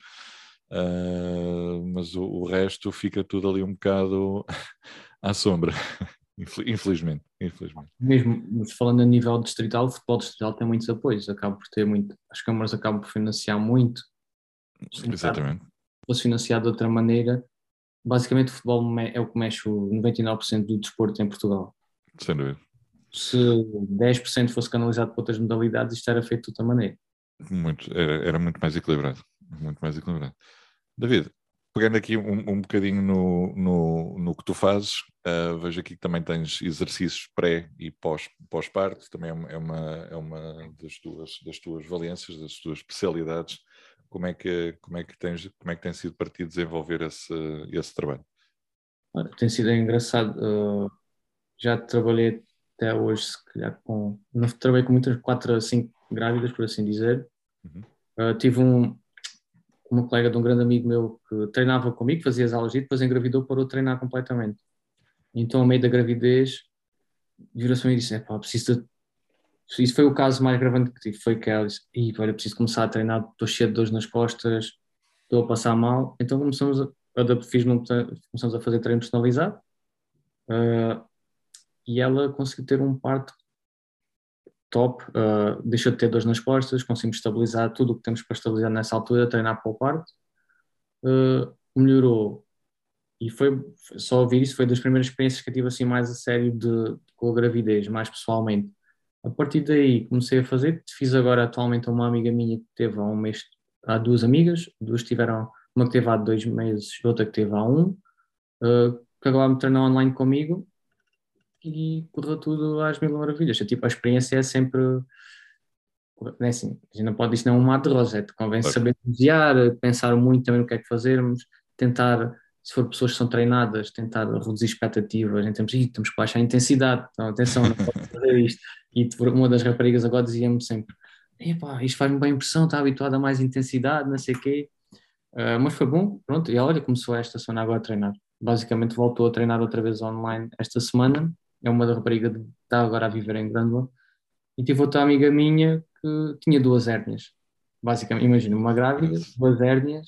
Uh, mas o, o, resto fica tudo ali um bocado (laughs) à sombra, (laughs) infelizmente, infelizmente.
Mesmo falando a nível distrital, o futebol distrital tem muitos apoios, acaba por ter muito, as câmaras acabam por financiar muito.
Exatamente. Se
fosse financiado de outra maneira, basicamente o futebol é o que mexe o 99% do desporto em Portugal.
Sem dúvida.
Se 10% fosse canalizado para outras modalidades, isto era feito de outra maneira.
Muito, era, era muito mais equilibrado. Muito mais equilibrado. David, pegando aqui um, um bocadinho no, no, no, que tu fazes, uh, vejo aqui que também tens exercícios pré e pós, pós-parto, também é uma, é uma é das, tuas, das tuas valências, das tuas especialidades. Como é que, como é que, tens, como é que tem sido para ti desenvolver esse, esse trabalho?
Tem sido engraçado. Uh, já trabalhei até hoje, se calhar, com. Não trabalhei com muitas, quatro a cinco grávidas, por assim dizer. Uhum. Uh, tive um, uma colega de um grande amigo meu que treinava comigo, fazia as aulas e depois engravidou, parou de treinar completamente. Então, ao meio da gravidez, virou-se e disse: pá, preciso de... Isso foi o caso mais gravante que tive. Foi que ela disse: Ih, olha, preciso começar a treinar, estou cheio de dores nas costas, estou a passar mal. Então, começamos a, fiz começamos a fazer treino personalizado uh, e ela conseguiu ter um parto top, uh, deixou de ter dores nas costas, conseguimos estabilizar tudo o que temos para estabilizar nessa altura, treinar para o parto, uh, melhorou. E foi, só ouvir isso, foi das primeiras experiências que eu tive assim mais a sério de, com a gravidez, mais pessoalmente. A partir daí comecei a fazer, fiz agora atualmente uma amiga minha que teve há um mês, há duas amigas, duas tiveram, uma que teve há dois meses, outra que teve há um, uh, que acabaram de treinar online comigo e correu tudo às mil maravilhas. Tipo, a experiência é sempre. É assim, a gente não pode dizer não é um mar de rosa, é convém claro. saber desviar, pensar muito também no que é que fazermos, tentar, se for pessoas que são treinadas, tentar reduzir expectativas, em termos, temos que baixar a intensidade, então atenção, não pode fazer isto. E uma das raparigas agora dizia-me sempre: Epá, isto faz-me bem impressão, está habituada a mais intensidade, não sei o quê. Uh, mas foi bom, pronto, e olha, começou esta semana agora a treinar. Basicamente voltou a treinar outra vez online esta semana é uma da rapariga que está agora a viver em Grândola, e tive outra amiga minha que tinha duas hérnias. Basicamente, imagina, uma grávida, duas hérnias,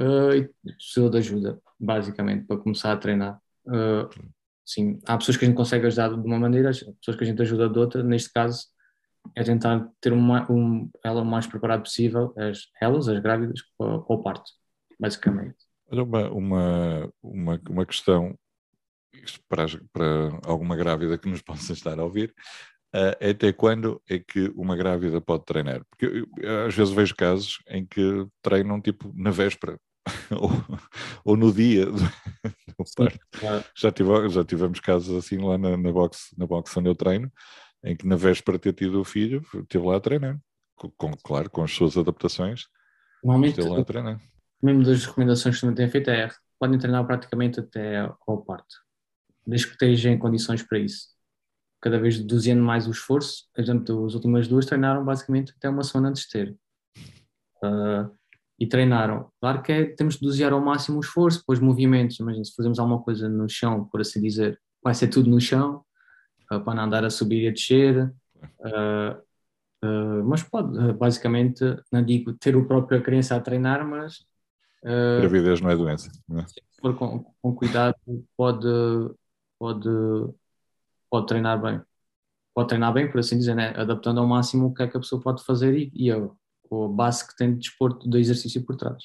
uh, e precisou de ajuda, basicamente, para começar a treinar. Uh, sim, há pessoas que a gente consegue ajudar de uma maneira, pessoas que a gente ajuda de outra, neste caso é tentar ter uma, um, ela o mais preparada possível, as, elas, as grávidas, para, para o parto, basicamente.
Olha, uma, uma, uma, uma questão para, para alguma grávida que nos (laughs) possa estar a ouvir, uh, até quando é que uma grávida pode treinar? Porque eu, eu, às vezes vejo casos em que treinam tipo na véspera (laughs) ou, ou, no dia do, (laughs) do parto. Já, tive, já tivemos casos assim lá na, na, box, na box onde eu treino, em que na véspera de ter tido o filho, estive lá a treinar. Com, com, claro, com as suas adaptações.
Normalmente, lá a treinar. Mesmo das recomendações que também têm feito é podem treinar praticamente até ao parto desde que esteja em condições para isso. Cada vez deduzindo mais o esforço, por exemplo, as últimas duas treinaram basicamente até uma semana antes de ter. Uh, e treinaram. Claro que é, temos de dosear ao máximo o esforço, depois movimentos, imagina, se fazemos alguma coisa no chão, por assim dizer, vai ser tudo no chão, uh, para não andar a subir e a descer, uh, uh, mas pode, basicamente, não digo ter o próprio criança a treinar, mas...
Uh, Gravidez não é doença. É? Se
for com, com cuidado, pode pode, pode treinar bem. Pode treinar bem, por assim dizer, né? adaptando ao máximo o que é que a pessoa pode fazer e, e a, a base que tem de desporto, do exercício por trás.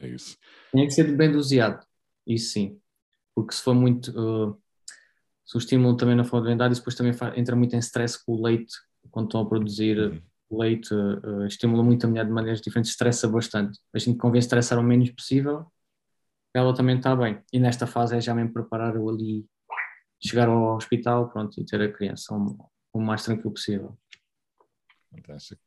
É isso.
Tem que ser bem doseado, isso sim. Porque se for muito. Uh, se o estímulo também não for bem dado, depois também entra muito em stress com o leite, quando estão a produzir uhum. leite, uh, estimula muito a mulher de maneiras diferentes, estressa bastante. A gente convém estressar o menos possível ela também está bem. E nesta fase é já mesmo preparar o ali, chegar ao hospital, pronto, e ter a criança o, o mais tranquilo possível.
Fantástico,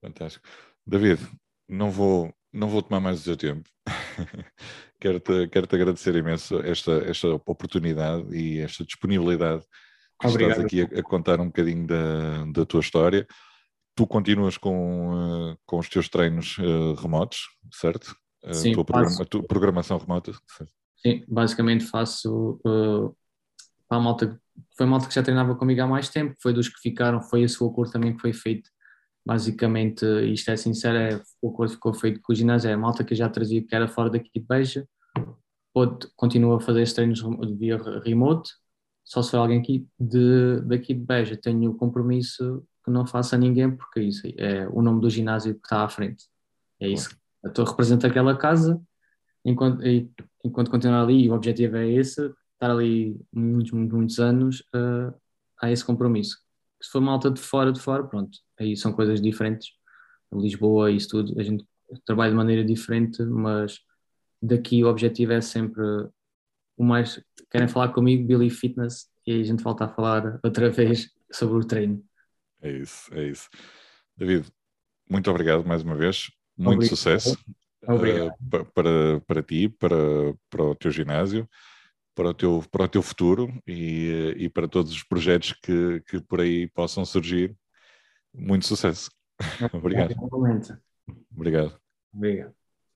fantástico. David, não vou, não vou tomar mais o teu tempo. (laughs) Quero-te quero -te agradecer imenso esta, esta oportunidade e esta disponibilidade que Obrigado. estás aqui a, a, contar um bocadinho da, da tua história. Tu continuas com, uh, com os teus treinos uh, remotos, certo? Sim, a tua, programa, a tua programação remota?
Sim, basicamente faço uh, para a malta, foi a malta que já treinava comigo há mais tempo, foi dos que ficaram, foi esse o acordo também que foi feito. Basicamente, isto é sincero, é, o acordo ficou feito com o ginásio, é a malta que já trazia que era fora daqui de Beja, pode, continua a fazer esses treinos via remote, só se for alguém aqui de, daqui de Beja, tenho o compromisso que não faça a ninguém, porque isso é o nome do ginásio que está à frente. É isso a torre representa aquela casa, enquanto, enquanto continuar ali, e o objetivo é esse, estar ali muitos, muitos, muitos anos, uh, há esse compromisso. Se for malta de fora, de fora, pronto, aí são coisas diferentes. Lisboa, isso tudo, a gente trabalha de maneira diferente, mas daqui o objetivo é sempre o mais. Querem falar comigo, Billy Fitness, e aí a gente volta a falar outra vez sobre o treino.
É isso, é isso. David, muito obrigado mais uma vez. Muito Obrigado. sucesso uh, para, para ti, para, para o teu ginásio, para o teu, para o teu futuro e, e para todos os projetos que, que por aí possam surgir. Muito sucesso. (laughs) Obrigado. Obrigado.
Obrigado.